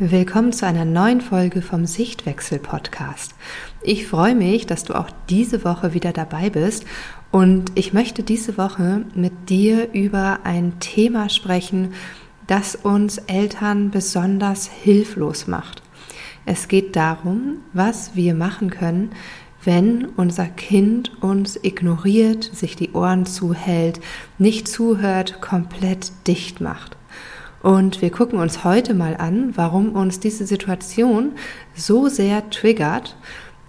Willkommen zu einer neuen Folge vom Sichtwechsel Podcast. Ich freue mich, dass du auch diese Woche wieder dabei bist und ich möchte diese Woche mit dir über ein Thema sprechen, das uns Eltern besonders hilflos macht. Es geht darum, was wir machen können, wenn unser Kind uns ignoriert, sich die Ohren zuhält, nicht zuhört, komplett dicht macht. Und wir gucken uns heute mal an, warum uns diese Situation so sehr triggert,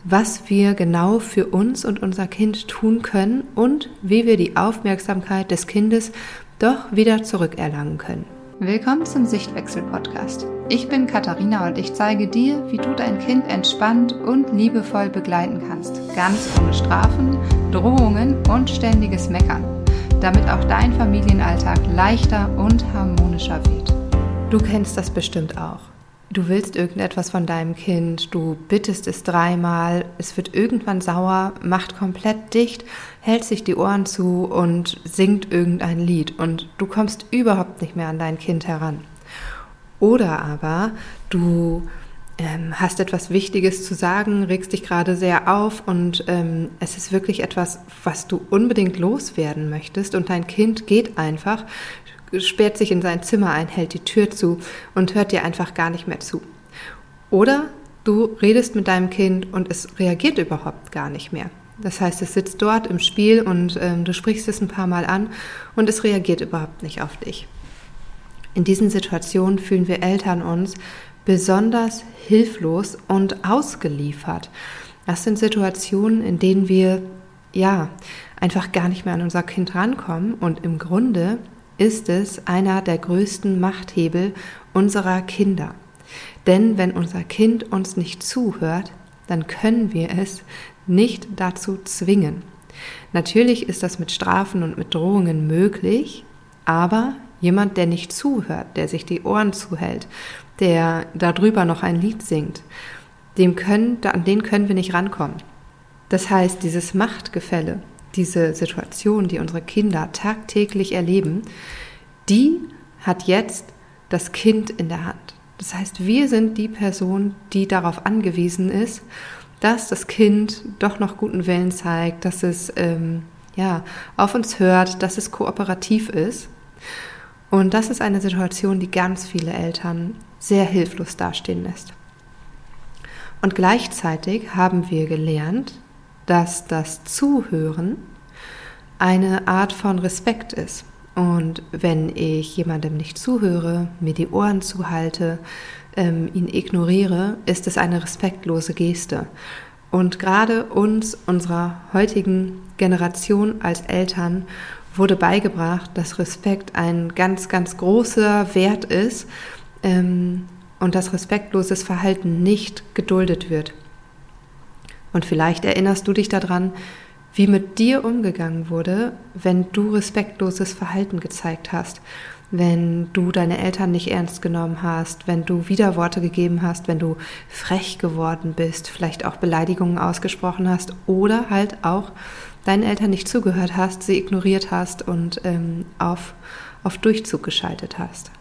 was wir genau für uns und unser Kind tun können und wie wir die Aufmerksamkeit des Kindes doch wieder zurückerlangen können. Willkommen zum Sichtwechsel-Podcast. Ich bin Katharina und ich zeige dir, wie du dein Kind entspannt und liebevoll begleiten kannst. Ganz ohne Strafen, Drohungen und ständiges Meckern damit auch dein Familienalltag leichter und harmonischer wird. Du kennst das bestimmt auch. Du willst irgendetwas von deinem Kind, du bittest es dreimal, es wird irgendwann sauer, macht komplett dicht, hält sich die Ohren zu und singt irgendein Lied und du kommst überhaupt nicht mehr an dein Kind heran. Oder aber du ähm, hast etwas Wichtiges zu sagen, regst dich gerade sehr auf und ähm, es ist wirklich etwas, was du unbedingt loswerden möchtest und dein Kind geht einfach, sperrt sich in sein Zimmer ein, hält die Tür zu und hört dir einfach gar nicht mehr zu. Oder du redest mit deinem Kind und es reagiert überhaupt gar nicht mehr. Das heißt, es sitzt dort im Spiel und ähm, du sprichst es ein paar Mal an und es reagiert überhaupt nicht auf dich. In diesen Situationen fühlen wir Eltern uns besonders hilflos und ausgeliefert. Das sind Situationen, in denen wir ja einfach gar nicht mehr an unser Kind rankommen und im Grunde ist es einer der größten Machthebel unserer Kinder. Denn wenn unser Kind uns nicht zuhört, dann können wir es nicht dazu zwingen. Natürlich ist das mit Strafen und mit Drohungen möglich, aber jemand, der nicht zuhört, der sich die Ohren zuhält der darüber noch ein Lied singt, dem können, an den können wir nicht rankommen. Das heißt, dieses Machtgefälle, diese Situation, die unsere Kinder tagtäglich erleben, die hat jetzt das Kind in der Hand. Das heißt, wir sind die Person, die darauf angewiesen ist, dass das Kind doch noch guten Willen zeigt, dass es ähm, ja auf uns hört, dass es kooperativ ist. Und das ist eine Situation, die ganz viele Eltern sehr hilflos dastehen lässt. Und gleichzeitig haben wir gelernt, dass das Zuhören eine Art von Respekt ist. Und wenn ich jemandem nicht zuhöre, mir die Ohren zuhalte, ähm, ihn ignoriere, ist es eine respektlose Geste. Und gerade uns, unserer heutigen Generation als Eltern, wurde beigebracht, dass Respekt ein ganz, ganz großer Wert ist ähm, und dass respektloses Verhalten nicht geduldet wird. Und vielleicht erinnerst du dich daran, wie mit dir umgegangen wurde, wenn du respektloses Verhalten gezeigt hast, wenn du deine Eltern nicht ernst genommen hast, wenn du Widerworte gegeben hast, wenn du frech geworden bist, vielleicht auch Beleidigungen ausgesprochen hast oder halt auch deinen Eltern nicht zugehört hast, sie ignoriert hast und ähm, auf, auf Durchzug geschaltet hast.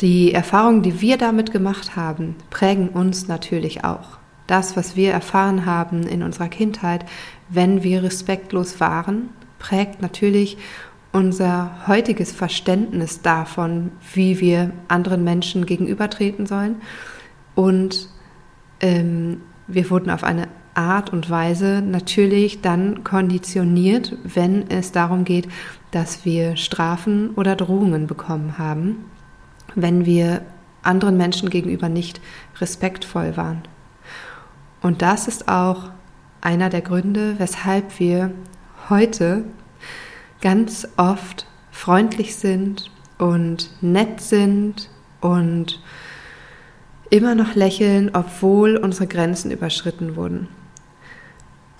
Die Erfahrungen, die wir damit gemacht haben, prägen uns natürlich auch. Das, was wir erfahren haben in unserer Kindheit, wenn wir respektlos waren, prägt natürlich unser heutiges Verständnis davon, wie wir anderen Menschen gegenübertreten sollen. Und ähm, wir wurden auf eine Art und Weise natürlich dann konditioniert, wenn es darum geht, dass wir Strafen oder Drohungen bekommen haben wenn wir anderen Menschen gegenüber nicht respektvoll waren. Und das ist auch einer der Gründe, weshalb wir heute ganz oft freundlich sind und nett sind und immer noch lächeln, obwohl unsere Grenzen überschritten wurden.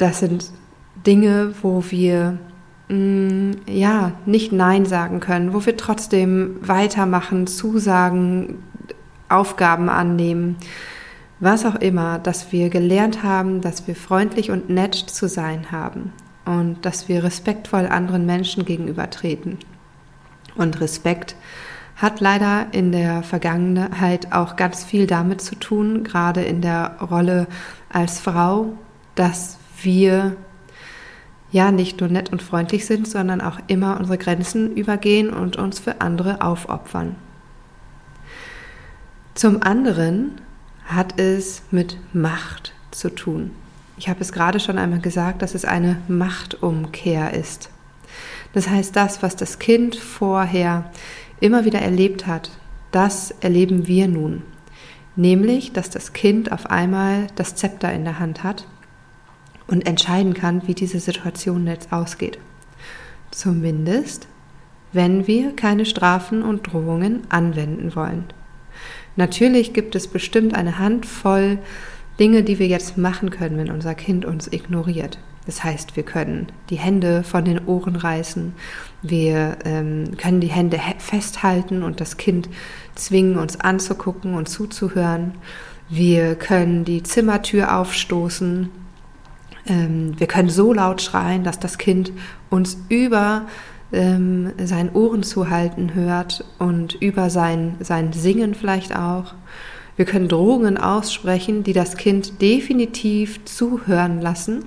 Das sind Dinge, wo wir Mm, ja, nicht Nein sagen können, wo wir trotzdem weitermachen, zusagen, Aufgaben annehmen, was auch immer, dass wir gelernt haben, dass wir freundlich und nett zu sein haben und dass wir respektvoll anderen Menschen gegenübertreten. Und Respekt hat leider in der Vergangenheit auch ganz viel damit zu tun, gerade in der Rolle als Frau, dass wir ja nicht nur nett und freundlich sind, sondern auch immer unsere Grenzen übergehen und uns für andere aufopfern. Zum anderen hat es mit Macht zu tun. Ich habe es gerade schon einmal gesagt, dass es eine Machtumkehr ist. Das heißt, das, was das Kind vorher immer wieder erlebt hat, das erleben wir nun. Nämlich, dass das Kind auf einmal das Zepter in der Hand hat und entscheiden kann, wie diese Situation jetzt ausgeht. Zumindest, wenn wir keine Strafen und Drohungen anwenden wollen. Natürlich gibt es bestimmt eine Handvoll Dinge, die wir jetzt machen können, wenn unser Kind uns ignoriert. Das heißt, wir können die Hände von den Ohren reißen, wir ähm, können die Hände festhalten und das Kind zwingen, uns anzugucken und zuzuhören. Wir können die Zimmertür aufstoßen. Ähm, wir können so laut schreien, dass das Kind uns über ähm, seinen Ohren zu halten hört und über sein, sein Singen vielleicht auch. Wir können Drohungen aussprechen, die das Kind definitiv zuhören lassen,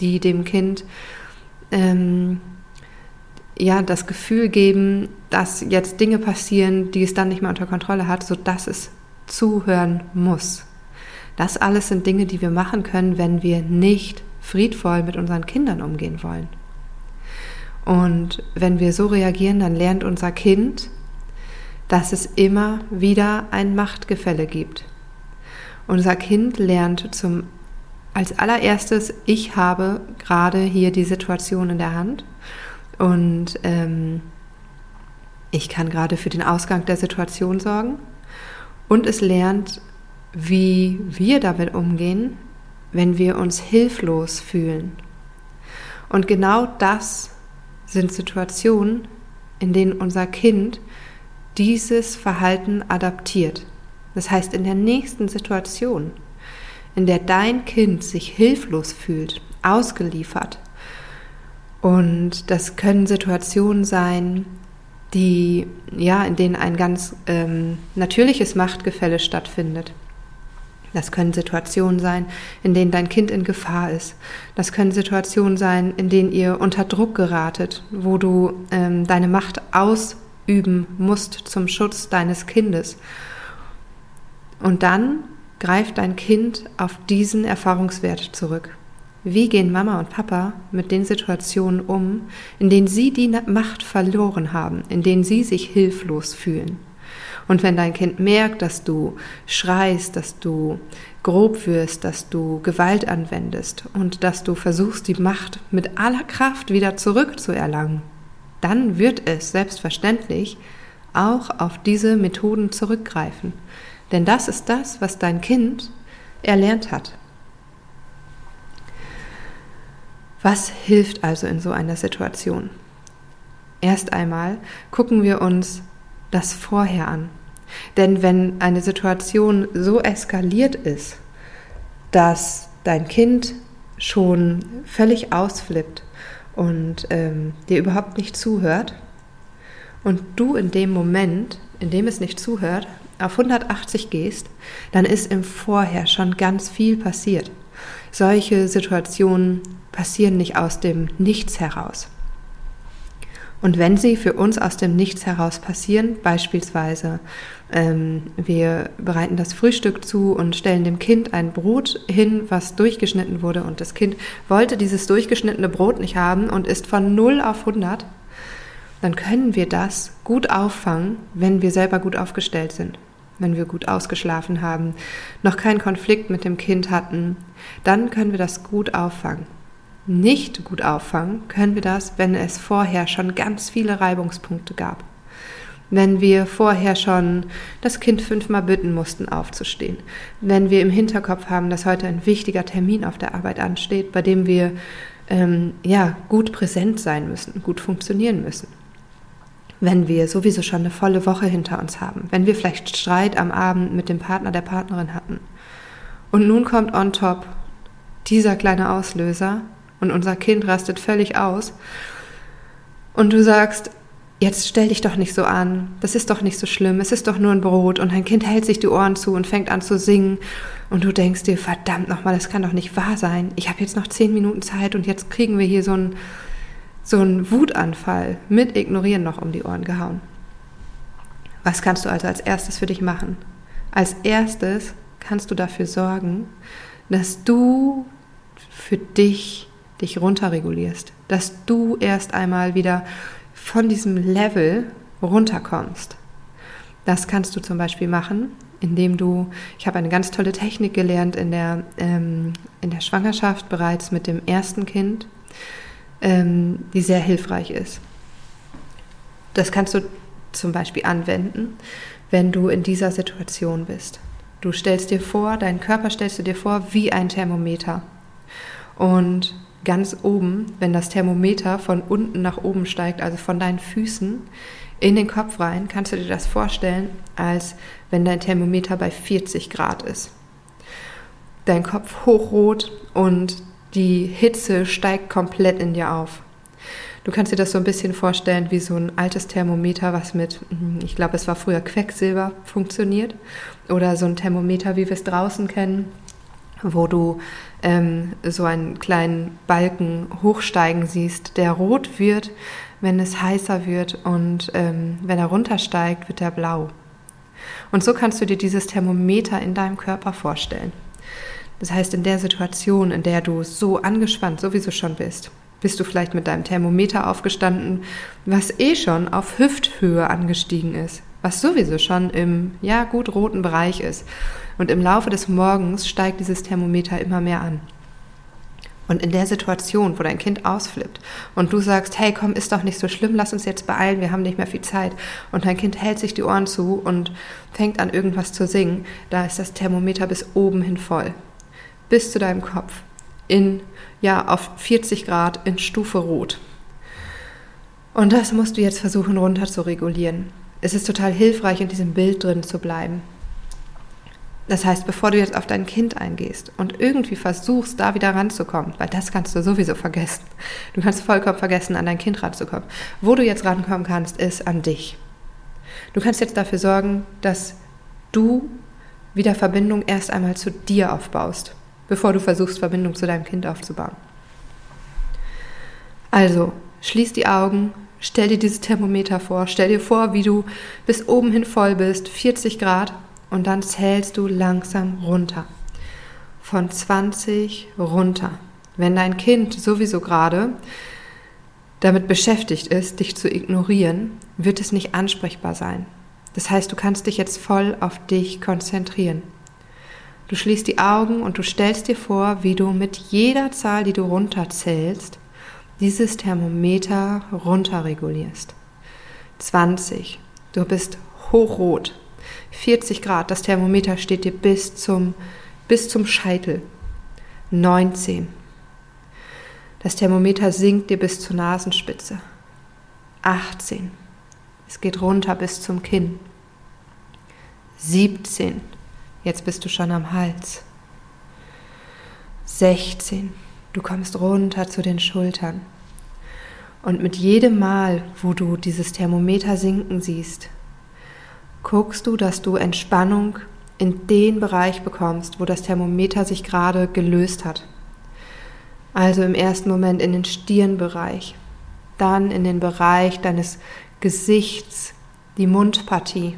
die dem Kind ähm, ja das Gefühl geben, dass jetzt Dinge passieren, die es dann nicht mehr unter Kontrolle hat, sodass es zuhören muss. Das alles sind Dinge, die wir machen können, wenn wir nicht friedvoll mit unseren Kindern umgehen wollen. Und wenn wir so reagieren, dann lernt unser Kind, dass es immer wieder ein Machtgefälle gibt. Unser Kind lernt zum als allererstes, ich habe gerade hier die Situation in der Hand und ähm, ich kann gerade für den Ausgang der Situation sorgen. Und es lernt, wie wir damit umgehen, wenn wir uns hilflos fühlen. Und genau das sind Situationen, in denen unser Kind dieses Verhalten adaptiert. Das heißt, in der nächsten Situation, in der dein Kind sich hilflos fühlt, ausgeliefert, und das können Situationen sein, die ja, in denen ein ganz ähm, natürliches Machtgefälle stattfindet. Das können Situationen sein, in denen dein Kind in Gefahr ist. Das können Situationen sein, in denen ihr unter Druck geratet, wo du ähm, deine Macht ausüben musst zum Schutz deines Kindes. Und dann greift dein Kind auf diesen Erfahrungswert zurück. Wie gehen Mama und Papa mit den Situationen um, in denen sie die Macht verloren haben, in denen sie sich hilflos fühlen? Und wenn dein Kind merkt, dass du schreist, dass du grob wirst, dass du Gewalt anwendest und dass du versuchst, die Macht mit aller Kraft wieder zurückzuerlangen, dann wird es selbstverständlich auch auf diese Methoden zurückgreifen. Denn das ist das, was dein Kind erlernt hat. Was hilft also in so einer Situation? Erst einmal gucken wir uns das vorher an. Denn wenn eine Situation so eskaliert ist, dass dein Kind schon völlig ausflippt und ähm, dir überhaupt nicht zuhört und du in dem Moment, in dem es nicht zuhört, auf 180 gehst, dann ist im Vorher schon ganz viel passiert. Solche Situationen passieren nicht aus dem Nichts heraus. Und wenn sie für uns aus dem Nichts heraus passieren, beispielsweise ähm, wir bereiten das Frühstück zu und stellen dem Kind ein Brot hin, was durchgeschnitten wurde und das Kind wollte dieses durchgeschnittene Brot nicht haben und ist von 0 auf 100, dann können wir das gut auffangen, wenn wir selber gut aufgestellt sind. Wenn wir gut ausgeschlafen haben, noch keinen Konflikt mit dem Kind hatten, dann können wir das gut auffangen nicht gut auffangen, können wir das, wenn es vorher schon ganz viele Reibungspunkte gab. Wenn wir vorher schon das Kind fünfmal bitten mussten, aufzustehen. Wenn wir im Hinterkopf haben, dass heute ein wichtiger Termin auf der Arbeit ansteht, bei dem wir ähm, ja, gut präsent sein müssen, gut funktionieren müssen. Wenn wir sowieso schon eine volle Woche hinter uns haben. Wenn wir vielleicht Streit am Abend mit dem Partner, der Partnerin hatten. Und nun kommt on top dieser kleine Auslöser, und unser Kind rastet völlig aus und du sagst, jetzt stell dich doch nicht so an, das ist doch nicht so schlimm, es ist doch nur ein Brot und dein Kind hält sich die Ohren zu und fängt an zu singen und du denkst dir, verdammt nochmal, das kann doch nicht wahr sein. Ich habe jetzt noch zehn Minuten Zeit und jetzt kriegen wir hier so einen, so einen Wutanfall mit Ignorieren noch um die Ohren gehauen. Was kannst du also als erstes für dich machen? Als erstes kannst du dafür sorgen, dass du für dich dich runterregulierst, dass du erst einmal wieder von diesem Level runterkommst. Das kannst du zum Beispiel machen, indem du, ich habe eine ganz tolle Technik gelernt in der, ähm, in der Schwangerschaft bereits mit dem ersten Kind, ähm, die sehr hilfreich ist. Das kannst du zum Beispiel anwenden, wenn du in dieser Situation bist. Du stellst dir vor, deinen Körper stellst du dir vor wie ein Thermometer. Und ganz oben, wenn das Thermometer von unten nach oben steigt, also von deinen Füßen in den Kopf rein, kannst du dir das vorstellen, als wenn dein Thermometer bei 40 Grad ist. Dein Kopf hochrot und die Hitze steigt komplett in dir auf. Du kannst dir das so ein bisschen vorstellen wie so ein altes Thermometer, was mit, hm, ich glaube, es war früher Quecksilber funktioniert. Oder so ein Thermometer, wie wir es draußen kennen, wo du ähm, so einen kleinen Balken hochsteigen siehst, der rot wird, wenn es heißer wird und ähm, wenn er runtersteigt, wird er blau. Und so kannst du dir dieses Thermometer in deinem Körper vorstellen. Das heißt, in der Situation, in der du so angespannt sowieso schon bist, bist du vielleicht mit deinem Thermometer aufgestanden, was eh schon auf Hüfthöhe angestiegen ist, was sowieso schon im, ja, gut roten Bereich ist. Und im Laufe des Morgens steigt dieses Thermometer immer mehr an. Und in der Situation, wo dein Kind ausflippt und du sagst, hey, komm, ist doch nicht so schlimm, lass uns jetzt beeilen, wir haben nicht mehr viel Zeit. Und dein Kind hält sich die Ohren zu und fängt an, irgendwas zu singen, da ist das Thermometer bis oben hin voll. Bis zu deinem Kopf in, ja, auf 40 Grad in Stufe Rot. Und das musst du jetzt versuchen runter zu regulieren. Es ist total hilfreich, in diesem Bild drin zu bleiben. Das heißt, bevor du jetzt auf dein Kind eingehst und irgendwie versuchst, da wieder ranzukommen, weil das kannst du sowieso vergessen. Du kannst vollkommen vergessen, an dein Kind ranzukommen. Wo du jetzt rankommen kannst, ist an dich. Du kannst jetzt dafür sorgen, dass du wieder Verbindung erst einmal zu dir aufbaust bevor du versuchst, Verbindung zu deinem Kind aufzubauen. Also, schließ die Augen, stell dir dieses Thermometer vor, stell dir vor, wie du bis oben hin voll bist, 40 Grad, und dann zählst du langsam runter. Von 20 runter. Wenn dein Kind sowieso gerade damit beschäftigt ist, dich zu ignorieren, wird es nicht ansprechbar sein. Das heißt, du kannst dich jetzt voll auf dich konzentrieren. Du schließt die Augen und du stellst dir vor, wie du mit jeder Zahl, die du runterzählst, dieses Thermometer runterregulierst. 20. Du bist hochrot. 40 Grad. Das Thermometer steht dir bis zum, bis zum Scheitel. 19. Das Thermometer sinkt dir bis zur Nasenspitze. 18. Es geht runter bis zum Kinn. 17. Jetzt bist du schon am Hals. 16. Du kommst runter zu den Schultern. Und mit jedem Mal, wo du dieses Thermometer sinken siehst, guckst du, dass du Entspannung in den Bereich bekommst, wo das Thermometer sich gerade gelöst hat. Also im ersten Moment in den Stirnbereich, dann in den Bereich deines Gesichts, die Mundpartie,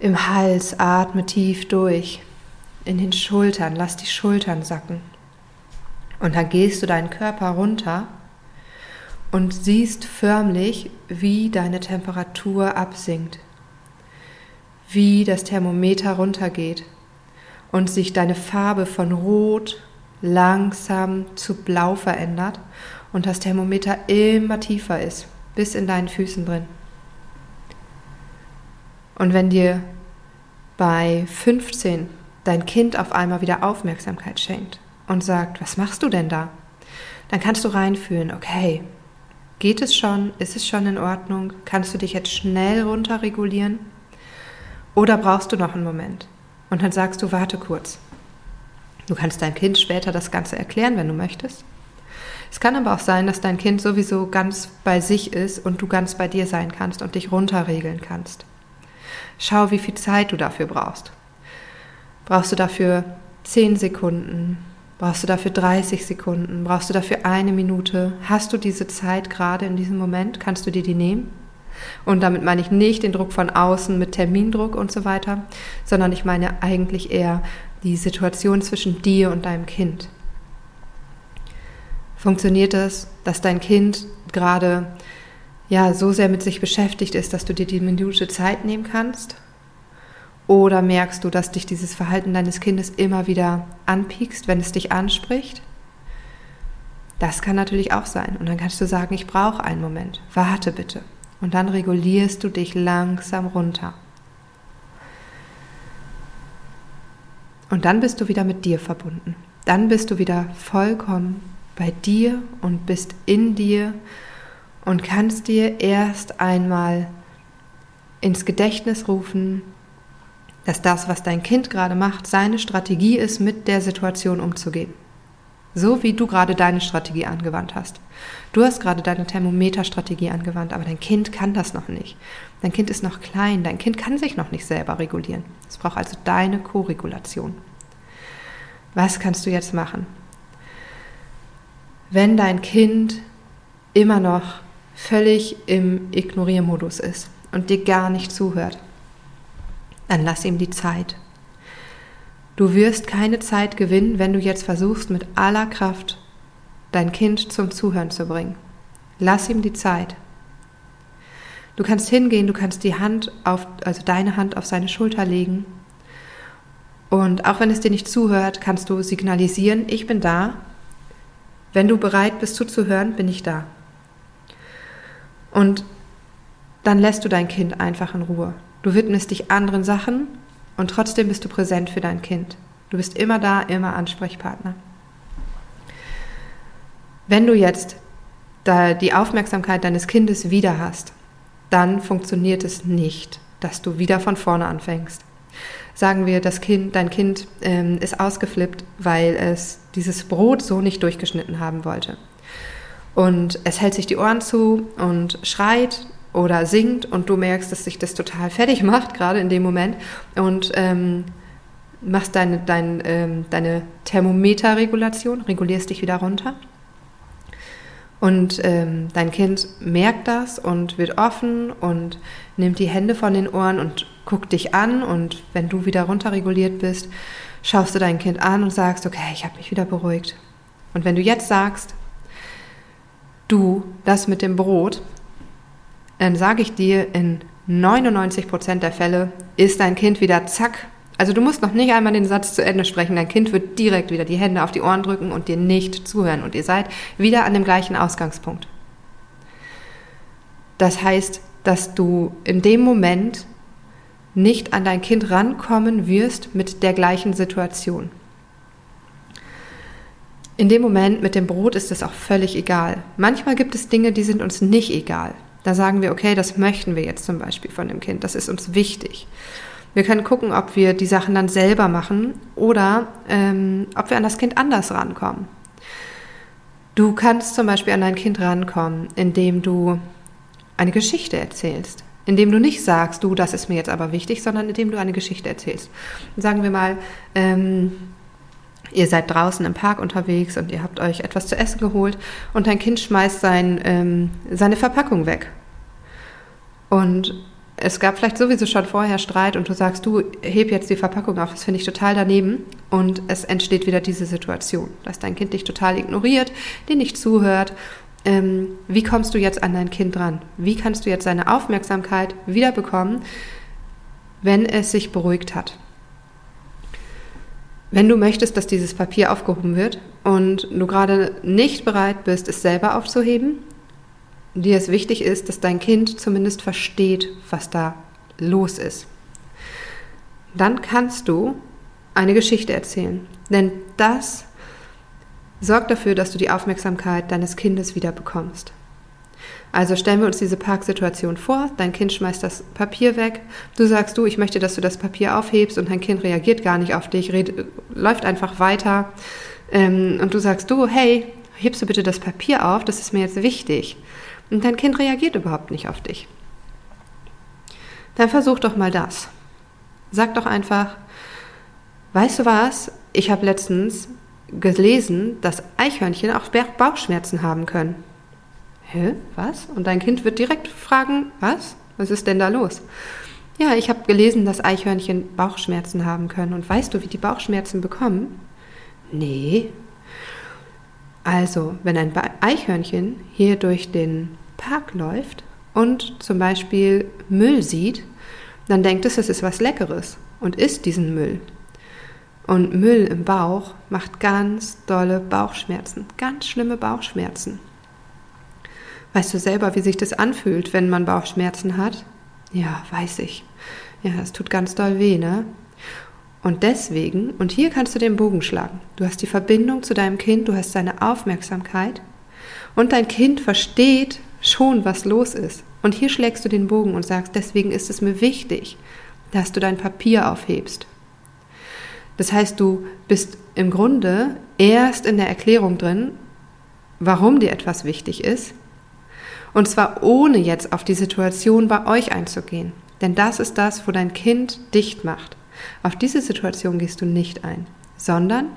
im Hals atme tief durch. In den Schultern, lass die Schultern sacken. Und dann gehst du deinen Körper runter und siehst förmlich, wie deine Temperatur absinkt. Wie das Thermometer runtergeht und sich deine Farbe von Rot langsam zu Blau verändert und das Thermometer immer tiefer ist, bis in deinen Füßen drin. Und wenn dir bei 15 dein Kind auf einmal wieder Aufmerksamkeit schenkt und sagt, was machst du denn da? Dann kannst du reinfühlen, okay, geht es schon? Ist es schon in Ordnung? Kannst du dich jetzt schnell runterregulieren? Oder brauchst du noch einen Moment? Und dann sagst du, warte kurz. Du kannst deinem Kind später das Ganze erklären, wenn du möchtest. Es kann aber auch sein, dass dein Kind sowieso ganz bei sich ist und du ganz bei dir sein kannst und dich runterregeln kannst. Schau, wie viel Zeit du dafür brauchst. Brauchst du dafür 10 Sekunden? Brauchst du dafür 30 Sekunden? Brauchst du dafür eine Minute? Hast du diese Zeit gerade in diesem Moment? Kannst du dir die nehmen? Und damit meine ich nicht den Druck von außen mit Termindruck und so weiter, sondern ich meine eigentlich eher die Situation zwischen dir und deinem Kind. Funktioniert es, dass dein Kind gerade ja so sehr mit sich beschäftigt ist, dass du dir die Minute Zeit nehmen kannst? Oder merkst du, dass dich dieses Verhalten deines Kindes immer wieder anpiekst, wenn es dich anspricht? Das kann natürlich auch sein. Und dann kannst du sagen, ich brauche einen Moment. Warte bitte. Und dann regulierst du dich langsam runter. Und dann bist du wieder mit dir verbunden. Dann bist du wieder vollkommen bei dir und bist in dir und kannst dir erst einmal ins Gedächtnis rufen, dass das, was dein Kind gerade macht, seine Strategie ist, mit der Situation umzugehen. So wie du gerade deine Strategie angewandt hast. Du hast gerade deine Thermometerstrategie angewandt, aber dein Kind kann das noch nicht. Dein Kind ist noch klein, dein Kind kann sich noch nicht selber regulieren. Es braucht also deine Co-Regulation. Was kannst du jetzt machen? Wenn dein Kind immer noch völlig im Ignoriermodus ist und dir gar nicht zuhört, dann lass ihm die Zeit. Du wirst keine Zeit gewinnen, wenn du jetzt versuchst, mit aller Kraft dein Kind zum Zuhören zu bringen. Lass ihm die Zeit. Du kannst hingehen, du kannst die Hand auf, also deine Hand auf seine Schulter legen. Und auch wenn es dir nicht zuhört, kannst du signalisieren, ich bin da. Wenn du bereit bist zuzuhören, bin ich da. Und dann lässt du dein Kind einfach in Ruhe. Du widmest dich anderen Sachen und trotzdem bist du präsent für dein Kind. Du bist immer da, immer Ansprechpartner. Wenn du jetzt die Aufmerksamkeit deines Kindes wieder hast, dann funktioniert es nicht, dass du wieder von vorne anfängst. Sagen wir, das Kind, dein Kind ähm, ist ausgeflippt, weil es dieses Brot so nicht durchgeschnitten haben wollte. Und es hält sich die Ohren zu und schreit oder singt und du merkst, dass sich das total fertig macht, gerade in dem Moment. Und ähm, machst deine, dein, ähm, deine Thermometerregulation, regulierst dich wieder runter. Und ähm, dein Kind merkt das und wird offen und nimmt die Hände von den Ohren und guckt dich an. Und wenn du wieder runterreguliert bist, schaust du dein Kind an und sagst, okay, ich habe mich wieder beruhigt. Und wenn du jetzt sagst, du, das mit dem Brot, dann sage ich dir, in 99 Prozent der Fälle ist dein Kind wieder zack. Also du musst noch nicht einmal den Satz zu Ende sprechen. Dein Kind wird direkt wieder die Hände auf die Ohren drücken und dir nicht zuhören. Und ihr seid wieder an dem gleichen Ausgangspunkt. Das heißt, dass du in dem Moment nicht an dein Kind rankommen wirst mit der gleichen Situation. In dem Moment mit dem Brot ist es auch völlig egal. Manchmal gibt es Dinge, die sind uns nicht egal. Da sagen wir, okay, das möchten wir jetzt zum Beispiel von dem Kind, das ist uns wichtig. Wir können gucken, ob wir die Sachen dann selber machen oder ähm, ob wir an das Kind anders rankommen. Du kannst zum Beispiel an dein Kind rankommen, indem du eine Geschichte erzählst. Indem du nicht sagst, du, das ist mir jetzt aber wichtig, sondern indem du eine Geschichte erzählst. sagen wir mal, ähm, ihr seid draußen im Park unterwegs und ihr habt euch etwas zu essen geholt und dein Kind schmeißt sein, ähm, seine Verpackung weg. Und es gab vielleicht sowieso schon vorher Streit und du sagst, du heb jetzt die Verpackung auf, das finde ich total daneben und es entsteht wieder diese Situation, dass dein Kind dich total ignoriert, dir nicht zuhört. Ähm, wie kommst du jetzt an dein Kind dran? Wie kannst du jetzt seine Aufmerksamkeit wiederbekommen, wenn es sich beruhigt hat? Wenn du möchtest, dass dieses Papier aufgehoben wird und du gerade nicht bereit bist, es selber aufzuheben, dir es wichtig ist, dass dein Kind zumindest versteht, was da los ist, dann kannst du eine Geschichte erzählen. Denn das sorgt dafür, dass du die Aufmerksamkeit deines Kindes wieder bekommst. Also stellen wir uns diese Parksituation vor, dein Kind schmeißt das Papier weg, du sagst du, ich möchte, dass du das Papier aufhebst und dein Kind reagiert gar nicht auf dich, red, läuft einfach weiter ähm, und du sagst du, hey, hebst du bitte das Papier auf, das ist mir jetzt wichtig. Und dein Kind reagiert überhaupt nicht auf dich. Dann versuch doch mal das. Sag doch einfach, weißt du was, ich habe letztens gelesen, dass Eichhörnchen auch Bauchschmerzen haben können. Hä? Was? Und dein Kind wird direkt fragen, was? Was ist denn da los? Ja, ich habe gelesen, dass Eichhörnchen Bauchschmerzen haben können. Und weißt du, wie die Bauchschmerzen bekommen? Nee. Also, wenn ein Eichhörnchen hier durch den Park läuft und zum Beispiel Müll sieht, dann denkt es, es ist was Leckeres und isst diesen Müll. Und Müll im Bauch macht ganz dolle Bauchschmerzen, ganz schlimme Bauchschmerzen. Weißt du selber, wie sich das anfühlt, wenn man Bauchschmerzen hat? Ja, weiß ich. Ja, es tut ganz doll weh, ne? Und deswegen, und hier kannst du den Bogen schlagen. Du hast die Verbindung zu deinem Kind, du hast seine Aufmerksamkeit und dein Kind versteht schon, was los ist. Und hier schlägst du den Bogen und sagst, deswegen ist es mir wichtig, dass du dein Papier aufhebst. Das heißt, du bist im Grunde erst in der Erklärung drin, warum dir etwas wichtig ist und zwar ohne jetzt auf die Situation bei euch einzugehen. Denn das ist das, wo dein Kind dicht macht. Auf diese Situation gehst du nicht ein, sondern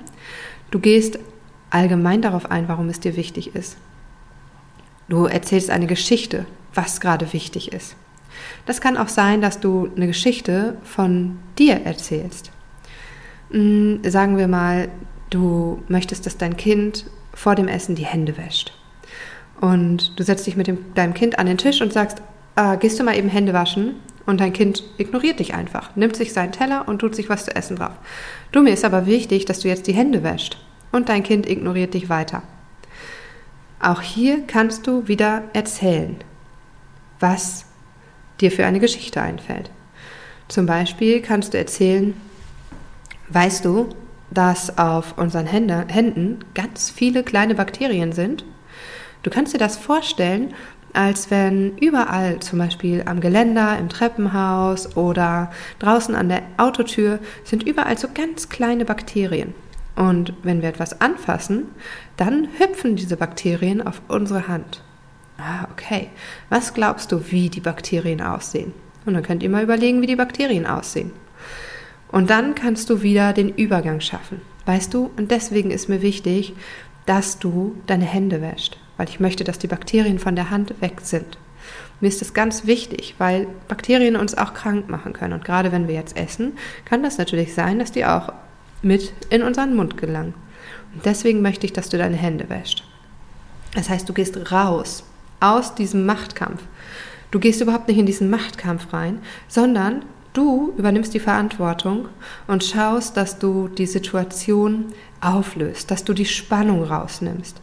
du gehst allgemein darauf ein, warum es dir wichtig ist. Du erzählst eine Geschichte, was gerade wichtig ist. Das kann auch sein, dass du eine Geschichte von dir erzählst. Hm, sagen wir mal, du möchtest, dass dein Kind vor dem Essen die Hände wäscht. Und du setzt dich mit dem, deinem Kind an den Tisch und sagst, äh, gehst du mal eben Hände waschen? Und dein Kind ignoriert dich einfach, nimmt sich seinen Teller und tut sich was zu essen drauf. Du, mir ist aber wichtig, dass du jetzt die Hände wäscht. Und dein Kind ignoriert dich weiter. Auch hier kannst du wieder erzählen, was dir für eine Geschichte einfällt. Zum Beispiel kannst du erzählen, weißt du, dass auf unseren Händen ganz viele kleine Bakterien sind Du kannst dir das vorstellen, als wenn überall, zum Beispiel am Geländer, im Treppenhaus oder draußen an der Autotür, sind überall so ganz kleine Bakterien. Und wenn wir etwas anfassen, dann hüpfen diese Bakterien auf unsere Hand. Ah, okay. Was glaubst du, wie die Bakterien aussehen? Und dann könnt ihr mal überlegen, wie die Bakterien aussehen. Und dann kannst du wieder den Übergang schaffen. Weißt du, und deswegen ist mir wichtig, dass du deine Hände wäscht weil ich möchte, dass die Bakterien von der Hand weg sind. Mir ist das ganz wichtig, weil Bakterien uns auch krank machen können. Und gerade wenn wir jetzt essen, kann das natürlich sein, dass die auch mit in unseren Mund gelangen. Und deswegen möchte ich, dass du deine Hände wäscht. Das heißt, du gehst raus aus diesem Machtkampf. Du gehst überhaupt nicht in diesen Machtkampf rein, sondern du übernimmst die Verantwortung und schaust, dass du die Situation auflöst, dass du die Spannung rausnimmst.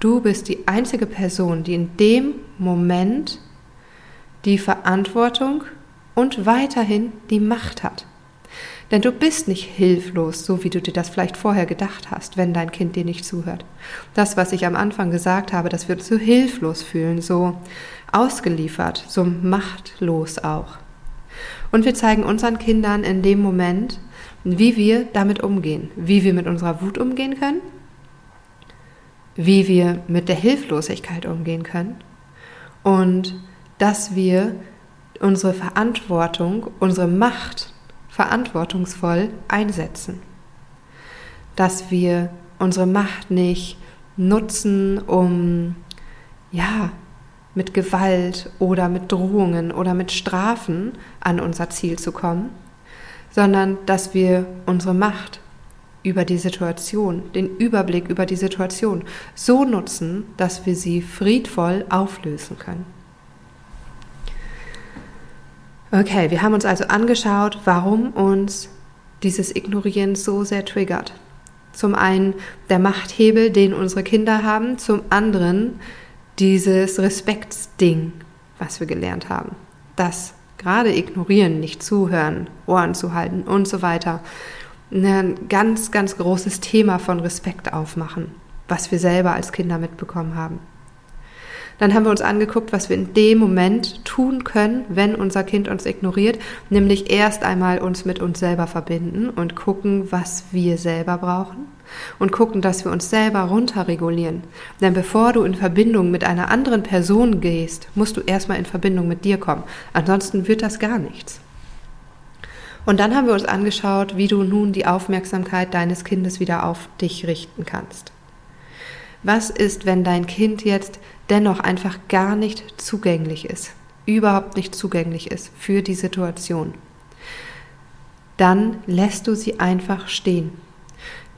Du bist die einzige Person, die in dem Moment die Verantwortung und weiterhin die Macht hat. Denn du bist nicht hilflos, so wie du dir das vielleicht vorher gedacht hast, wenn dein Kind dir nicht zuhört. Das, was ich am Anfang gesagt habe, dass wir uns so hilflos fühlen, so ausgeliefert, so machtlos auch. Und wir zeigen unseren Kindern in dem Moment, wie wir damit umgehen, wie wir mit unserer Wut umgehen können wie wir mit der Hilflosigkeit umgehen können und dass wir unsere Verantwortung, unsere Macht verantwortungsvoll einsetzen. Dass wir unsere Macht nicht nutzen, um ja, mit Gewalt oder mit Drohungen oder mit Strafen an unser Ziel zu kommen, sondern dass wir unsere Macht über die Situation, den Überblick über die Situation so nutzen, dass wir sie friedvoll auflösen können. Okay, wir haben uns also angeschaut, warum uns dieses Ignorieren so sehr triggert. Zum einen der Machthebel, den unsere Kinder haben, zum anderen dieses Respektsding, was wir gelernt haben. Das gerade ignorieren, nicht zuhören, Ohren zu halten und so weiter ein ganz, ganz großes Thema von Respekt aufmachen, was wir selber als Kinder mitbekommen haben. Dann haben wir uns angeguckt, was wir in dem Moment tun können, wenn unser Kind uns ignoriert, nämlich erst einmal uns mit uns selber verbinden und gucken, was wir selber brauchen und gucken, dass wir uns selber runterregulieren. Denn bevor du in Verbindung mit einer anderen Person gehst, musst du erstmal in Verbindung mit dir kommen. Ansonsten wird das gar nichts. Und dann haben wir uns angeschaut, wie du nun die Aufmerksamkeit deines Kindes wieder auf dich richten kannst. Was ist, wenn dein Kind jetzt dennoch einfach gar nicht zugänglich ist, überhaupt nicht zugänglich ist für die Situation? Dann lässt du sie einfach stehen.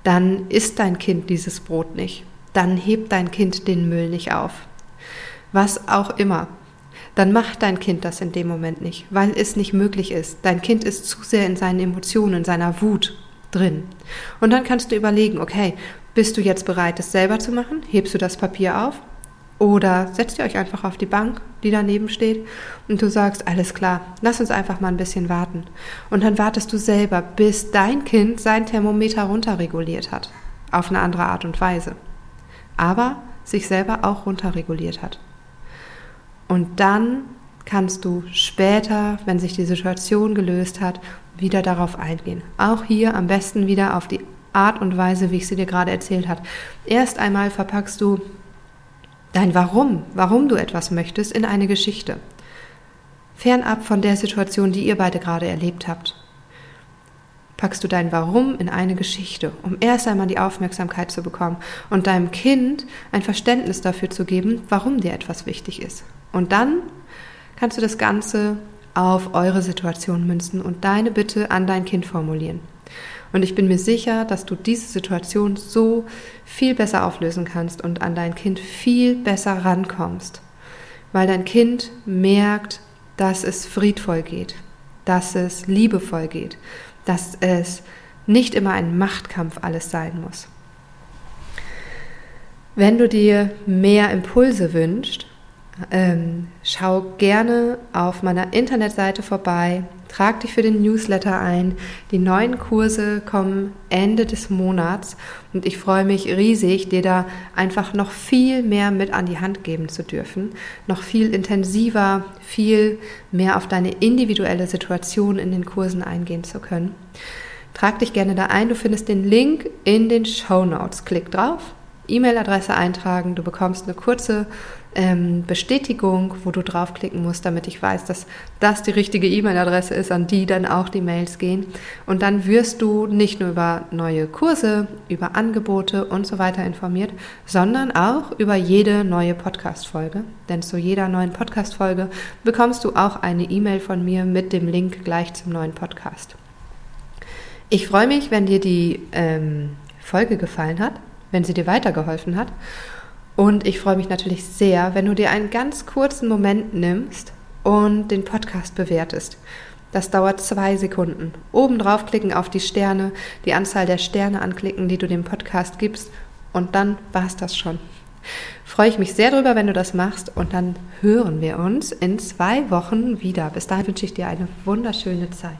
Dann isst dein Kind dieses Brot nicht. Dann hebt dein Kind den Müll nicht auf. Was auch immer. Dann macht dein Kind das in dem Moment nicht, weil es nicht möglich ist. Dein Kind ist zu sehr in seinen Emotionen, in seiner Wut drin. Und dann kannst du überlegen, okay, bist du jetzt bereit, es selber zu machen? Hebst du das Papier auf? Oder setzt ihr euch einfach auf die Bank, die daneben steht, und du sagst, alles klar, lass uns einfach mal ein bisschen warten. Und dann wartest du selber, bis dein Kind sein Thermometer runterreguliert hat. Auf eine andere Art und Weise. Aber sich selber auch runterreguliert hat. Und dann kannst du später, wenn sich die Situation gelöst hat, wieder darauf eingehen. Auch hier am besten wieder auf die Art und Weise, wie ich sie dir gerade erzählt habe. Erst einmal verpackst du dein Warum, warum du etwas möchtest, in eine Geschichte. Fernab von der Situation, die ihr beide gerade erlebt habt. Packst du dein Warum in eine Geschichte, um erst einmal die Aufmerksamkeit zu bekommen und deinem Kind ein Verständnis dafür zu geben, warum dir etwas wichtig ist. Und dann kannst du das Ganze auf eure Situation münzen und deine Bitte an dein Kind formulieren. Und ich bin mir sicher, dass du diese Situation so viel besser auflösen kannst und an dein Kind viel besser rankommst, weil dein Kind merkt, dass es friedvoll geht, dass es liebevoll geht, dass es nicht immer ein Machtkampf alles sein muss. Wenn du dir mehr Impulse wünschst, ähm, schau gerne auf meiner Internetseite vorbei, trag dich für den Newsletter ein. Die neuen Kurse kommen Ende des Monats und ich freue mich riesig, dir da einfach noch viel mehr mit an die Hand geben zu dürfen, noch viel intensiver, viel mehr auf deine individuelle Situation in den Kursen eingehen zu können. Trag dich gerne da ein, du findest den Link in den Show Notes. Klick drauf, E-Mail-Adresse eintragen, du bekommst eine kurze ähm, Bestätigung, wo du draufklicken musst, damit ich weiß, dass das die richtige E-Mail-Adresse ist, an die dann auch die Mails gehen. Und dann wirst du nicht nur über neue Kurse, über Angebote und so weiter informiert, sondern auch über jede neue Podcast-Folge. Denn zu jeder neuen Podcast-Folge bekommst du auch eine E-Mail von mir mit dem Link gleich zum neuen Podcast. Ich freue mich, wenn dir die ähm, Folge gefallen hat, wenn sie dir weitergeholfen hat. Und ich freue mich natürlich sehr, wenn du dir einen ganz kurzen Moment nimmst und den Podcast bewertest. Das dauert zwei Sekunden. Oben draufklicken auf die Sterne, die Anzahl der Sterne anklicken, die du dem Podcast gibst und dann war es das schon. Freue ich mich sehr darüber, wenn du das machst und dann hören wir uns in zwei Wochen wieder. Bis dahin wünsche ich dir eine wunderschöne Zeit.